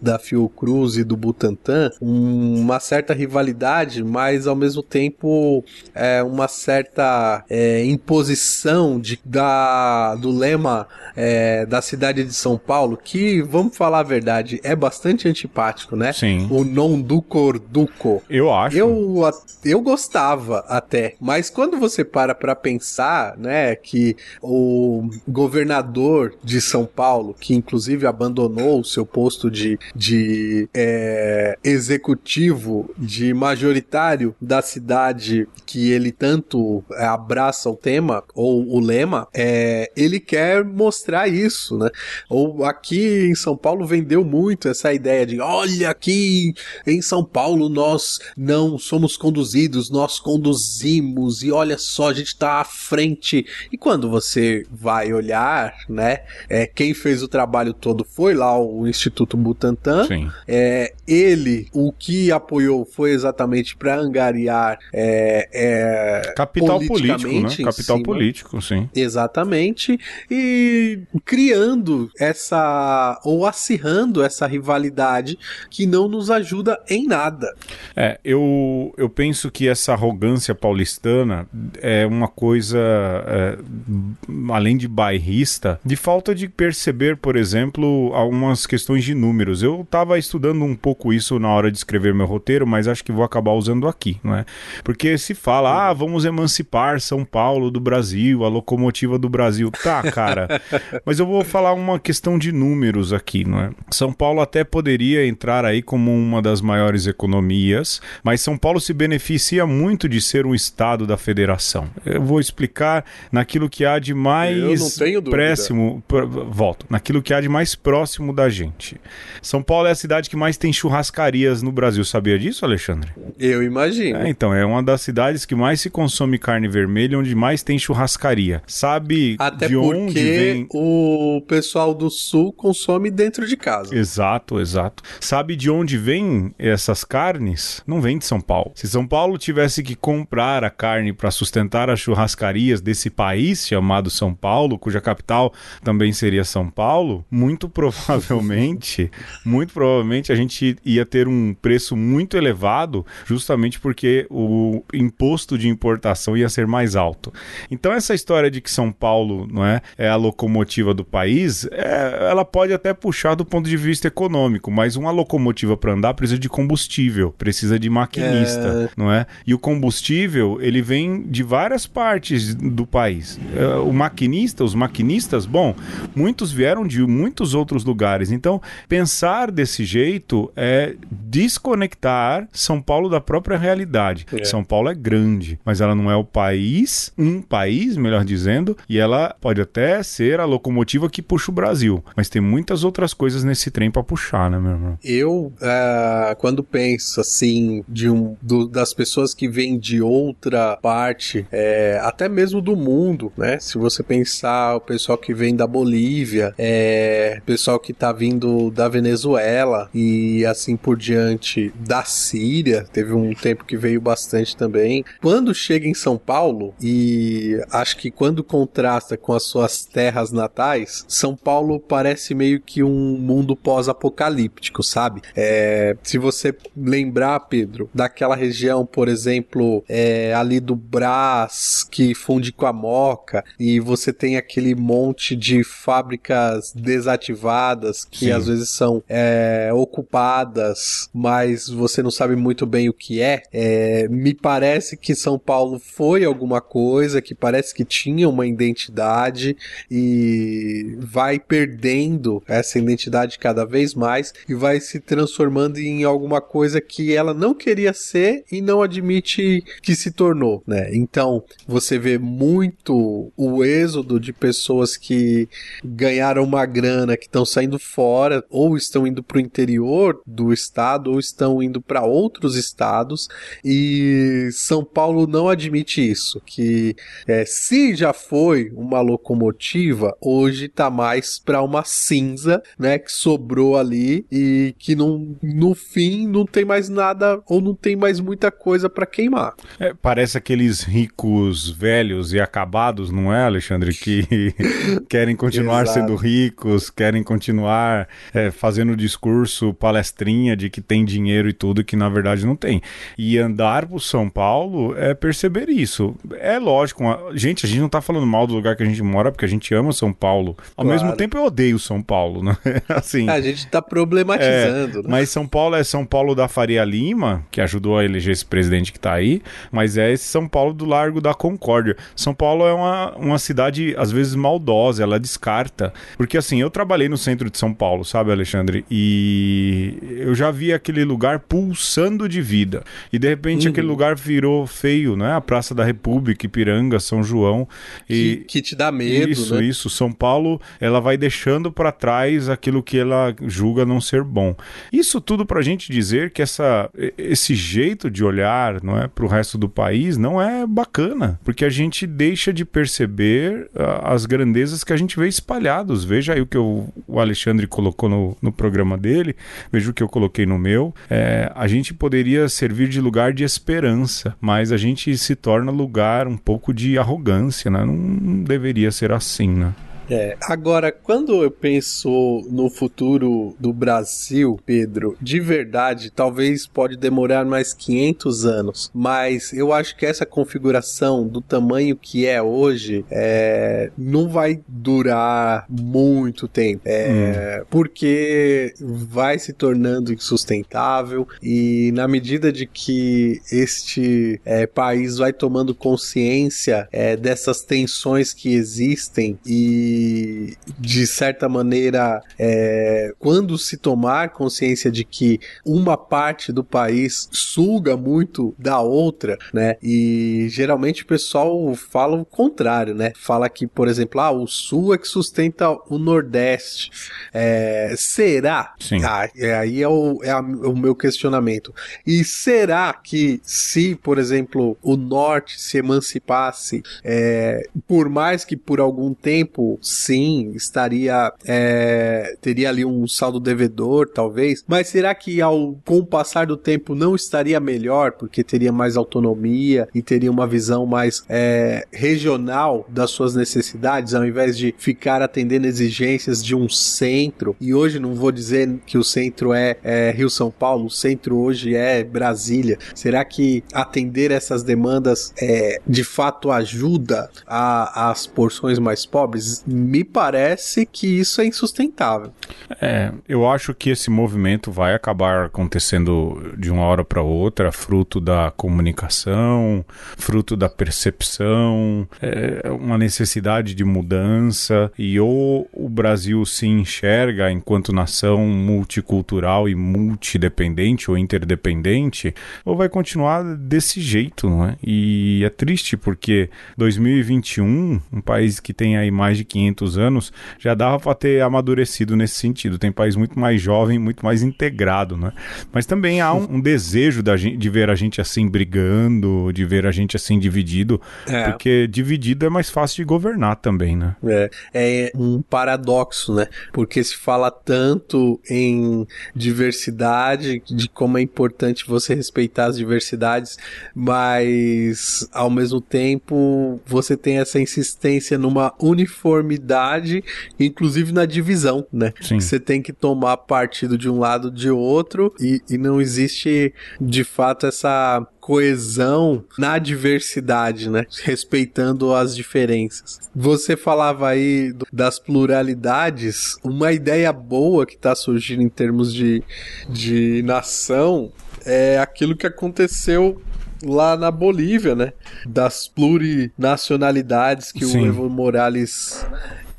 da Fiocruz e do Butantan, um- uma certa rivalidade, mas ao mesmo tempo é, uma certa é, imposição de, da, do lema é, da cidade de São Paulo, que, vamos falar a verdade, é bastante antipático, né? Sim. O non ducor duco. Eu acho. Eu, eu gostava até, mas quando você para pra pensar, né, que o governador de São Paulo, que inclusive abandonou o seu posto de, de é, executivo, de majoritário da cidade que ele tanto é, abraça o tema, ou o lema, é, ele quer mostrar isso, né? Ou aqui em São Paulo vendeu muito essa ideia de olha aqui em São Paulo nós não somos conduzidos, nós conduzimos e olha só, a gente tá à frente. E quando você vai olhar, né, é, quem fez o trabalho todo foi lá o Instituto Butantan. Sim. É, ele, o que apoiou foi exatamente para angariar é, é, Capital político, né? Capital cima. político, sim. Exatamente. E criando essa. ou acirrando essa rivalidade que não nos ajuda em nada. É, eu, eu penso que essa arrogância paulistana é uma coisa, é, além de bairrista, de falta de perceber, por exemplo, algumas questões de números. Eu estava estudando um pouco isso na hora de escrever meu roteiro, mas acho que vou acabar usando aqui, não é? Porque se fala, ah, vamos emancipar São Paulo do Brasil, a locomotiva do Brasil. Tá, cara. mas eu vou falar uma questão de números aqui, não é? São Paulo até poderia entrar aí como uma das maiores economias, mas São Paulo se beneficia muito de ser um estado da federação. Eu vou explicar naquilo que há de mais Eu não tenho dúvida. próximo, pr- volto, naquilo que há de mais próximo da gente. São Paulo é a cidade que mais tem churrascarias no Brasil, sabia disso, Alexandre? Eu imagino. É, então, é uma das cidades que mais se consome carne vermelha, onde mais tem churrascaria. Sabe Até de onde vem o pessoal do sul consome dentro de casa. Exato, exato. Sabe de onde vêm essas carnes? Não vem de São Paulo. Se São Paulo tivesse que comprar a carne para sustentar as churrascarias desse país chamado São Paulo, cuja capital também seria São Paulo, muito provavelmente, muito provavelmente a gente ia ter um preço muito elevado, justamente porque o imposto de importação ia ser mais alto. Então essa história de que São Paulo, não é, é a locomotiva do país, é, ela pode até puxar do ponto de vista econômico, mas uma locomotiva para andar precisa de combustível, precisa de maquinista, não é? E o combustível, ele vem de várias partes do país. É, O maquinista, os maquinistas, bom, muitos vieram de muitos outros lugares. Então, Então, pensar desse jeito é desconectar São Paulo da própria realidade. É. São Paulo é grande, mas ela não é o país, um país, melhor dizendo, e ela pode até ser a locomotiva que puxa o Brasil, mas tem muitas outras coisas nesse trem para puxar, né, meu irmão? Eu, é, quando penso assim, de um, do- das pessoas que vêm de outra parte, é, até mesmo do mundo, né? Se você pensar o pessoal que vem da Bolívia, é, pessoal que tá vindo da Venezuela e assim por diante, da Síria, teve um tempo que veio bastante também. Quando chega em São Paulo, e acho que quando contrasta com as suas terras natais, São Paulo parece meio que um mundo pós-apocalíptico, sabe? É, se você lembrar, Pedro, daquela região, por exemplo, é, ali do Brás, que funde com a Moca, e você tem aquele monte de fábricas desativadas que Sim. Às vezes são é, ocupadas, mas você não sabe muito bem o que é. É, me parece que São Paulo foi alguma coisa, que parece que tinha uma identidade e vai perdendo essa identidade cada vez mais e vai se transformando em alguma coisa que ela não queria ser e não admite que se tornou, né? Então, você vê muito o êxodo de pessoas que ganharam uma grana, que estão saindo fora ou estão indo para o interior do estado ou estão indo para outros estados e São Paulo não admite isso, que é, se já foi uma locomotiva, hoje tá mais para uma cinza, né, que sobrou ali e que não, no fim não tem mais nada ou não tem mais muita coisa para queimar. É, parece aqueles ricos velhos e acabados, não é, Alexandre? Que querem continuar sendo ricos, querem continuar é, fazendo discurso, palestrinha de que tem dinheiro e tudo, que na verdade não tem. E andar por São Paulo é perceber isso. É lógico, gente, a gente não tá falando mal do lugar que a gente mora, porque a gente ama São Paulo. Ao Claro. mesmo tempo, eu odeio São Paulo, né? assim. A gente tá problematizando, É, né? Mas São Paulo é São Paulo da Faria Lima, que ajudou a eleger esse presidente que tá aí, mas é esse São Paulo do Largo da Concórdia. São Paulo é uma, uma cidade, às vezes, maldosa, ela descarta. Porque assim, eu trabalhei no centro de São Paulo, sabe, Alexandre? E eu já vi aquele lugar pulsando de vida. E de repente Uhum. aquele lugar virou feio, né? A Praça da República, Ipiranga, São João. E... Que, que te dá medo, Isso, né? isso. São Paulo, ela vai deixando para trás aquilo que ela julga não ser bom. Isso tudo para a gente dizer que essa, esse jeito de olhar, não é, para o resto do país não é bacana, porque a gente deixa de perceber ah, as grandezas que a gente vê espalhados. Veja aí o que o Alexandre colocou no, no programa dele, veja o que eu coloquei no meu. É, a gente poderia servir de lugar de esperança, mas a gente se torna lugar um pouco de arrogância, né? Não deveria ser assim, né? É, agora, quando eu penso no futuro do Brasil, Pedro, de verdade, talvez pode demorar mais 500 anos, mas eu acho que essa configuração do tamanho que é hoje é, não vai durar muito tempo, é, porque vai se tornando insustentável e na medida de que este é, país vai tomando consciência é, dessas tensões que existem e de certa maneira é, quando se tomar consciência de que uma parte do país suga muito da outra, né? E geralmente o pessoal fala o contrário, né? Fala que, por exemplo, ah, o sul é que sustenta o Nordeste. É, será? Sim. Ah, é, aí é, o, é a- o meu questionamento. E será que se, por exemplo, o Norte se emancipasse, é, por mais que por algum tempo, sim, estaria é, teria ali um saldo devedor, talvez, mas será que ao com o passar do tempo não estaria melhor porque teria mais autonomia e teria uma visão mais é, regional das suas necessidades, ao invés de ficar atendendo exigências de um centro? E hoje não vou dizer que o centro é, é Rio São Paulo, o centro hoje é Brasília. Será que atender essas demandas é, de fato ajuda a- as porções mais pobres? Me parece que isso é insustentável. É, eu acho que esse movimento vai acabar acontecendo de uma hora para outra, fruto da comunicação, fruto da percepção, é uma necessidade de mudança e ou o Brasil se enxerga enquanto nação multicultural e multidependente ou interdependente, ou vai continuar desse jeito, não é? E é triste porque 2021, um país que tem aí mais de 500 anos, já dava para ter amadurecido nesse sentido. Tem país muito mais jovem, muito mais integrado, né? Mas também há um, um desejo da gente, de ver a gente assim brigando, de ver a gente assim dividido, É. porque dividido é mais fácil de governar também, né? É, é um paradoxo, né? Porque se fala tanto em diversidade, de como é importante você respeitar as diversidades, mas ao mesmo tempo você tem essa insistência numa uniformidade, inclusive na divisão, né? Sim. Você tem que tomar partido de um lado de outro e, e não existe de fato essa coesão na diversidade, né? Respeitando as diferenças. Você falava aí das pluralidades, uma ideia boa que está surgindo em termos de, de nação é aquilo que aconteceu lá na Bolívia, né? Das plurinacionalidades que Sim. o Evo Morales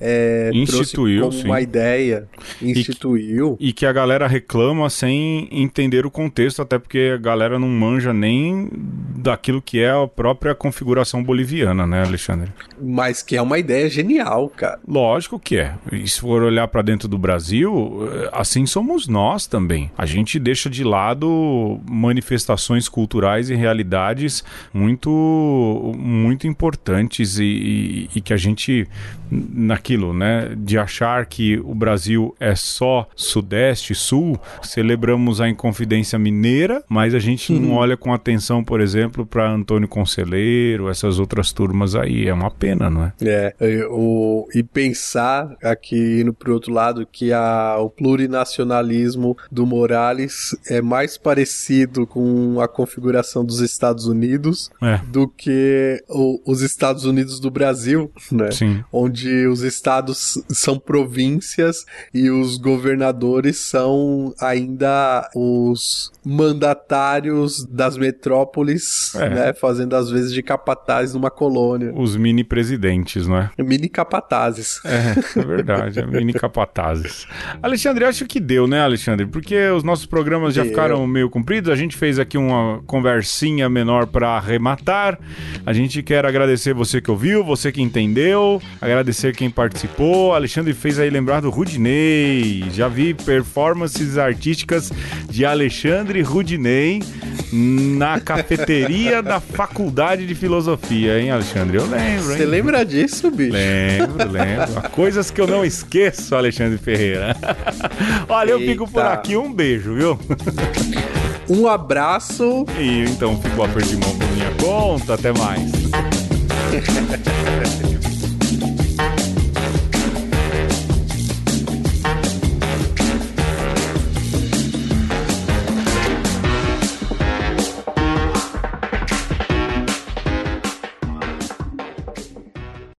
é, Instituiu, como uma sim. ideia, instituiu. E que a galera reclama sem entender o contexto, até porque a galera não manja nem daquilo que é a própria configuração boliviana, né, Alexandre? Mas que é uma ideia genial, cara. Lógico que é. E se for olhar para dentro do Brasil, assim somos nós também. A gente deixa de lado manifestações culturais e realidades muito, muito importantes e, e- e que a gente naquilo, né, de achar que o Brasil é só sudeste, sul, celebramos a Inconfidência Mineira, mas a gente não olha com atenção, por exemplo, para Antônio Conselheiro, essas outras turmas aí. É uma pena, não é? É, e o, e pensar aqui indo pro outro lado que a, o plurinacionalismo do Morales é mais parecido com a configuração dos Estados Unidos É. do que o- os Estados Unidos do Brasil, né? Sim. Onde os estados são províncias e os governadores são ainda os mandatários das metrópoles, É. né? Fazendo às vezes de capataz numa colônia. Os mini presidentes, não é? Mini capatazes. É, é verdade, é mini capatazes. Alexandre, acho que deu, né, Alexandre? Porque os nossos programas já Deu. ficaram meio compridos, a gente fez aqui uma conversinha menor para arrematar. A gente quer agradecer você que ouviu, você que entendeu, agradecer quem participou. Alexandre fez aí lembrar do Rudinei. Já vi performances artísticas de Alexandre Rudinei na cafeteria da Faculdade de Filosofia, hein, Alexandre? Eu lembro, hein? Você lembra disso, bicho? Lembro, lembro. Coisas que eu não esqueço, Alexandre Ferreira. Olha, eu fico por aqui. Um beijo, viu? Um abraço. E então fico a perder mão por minha conta. Até mais.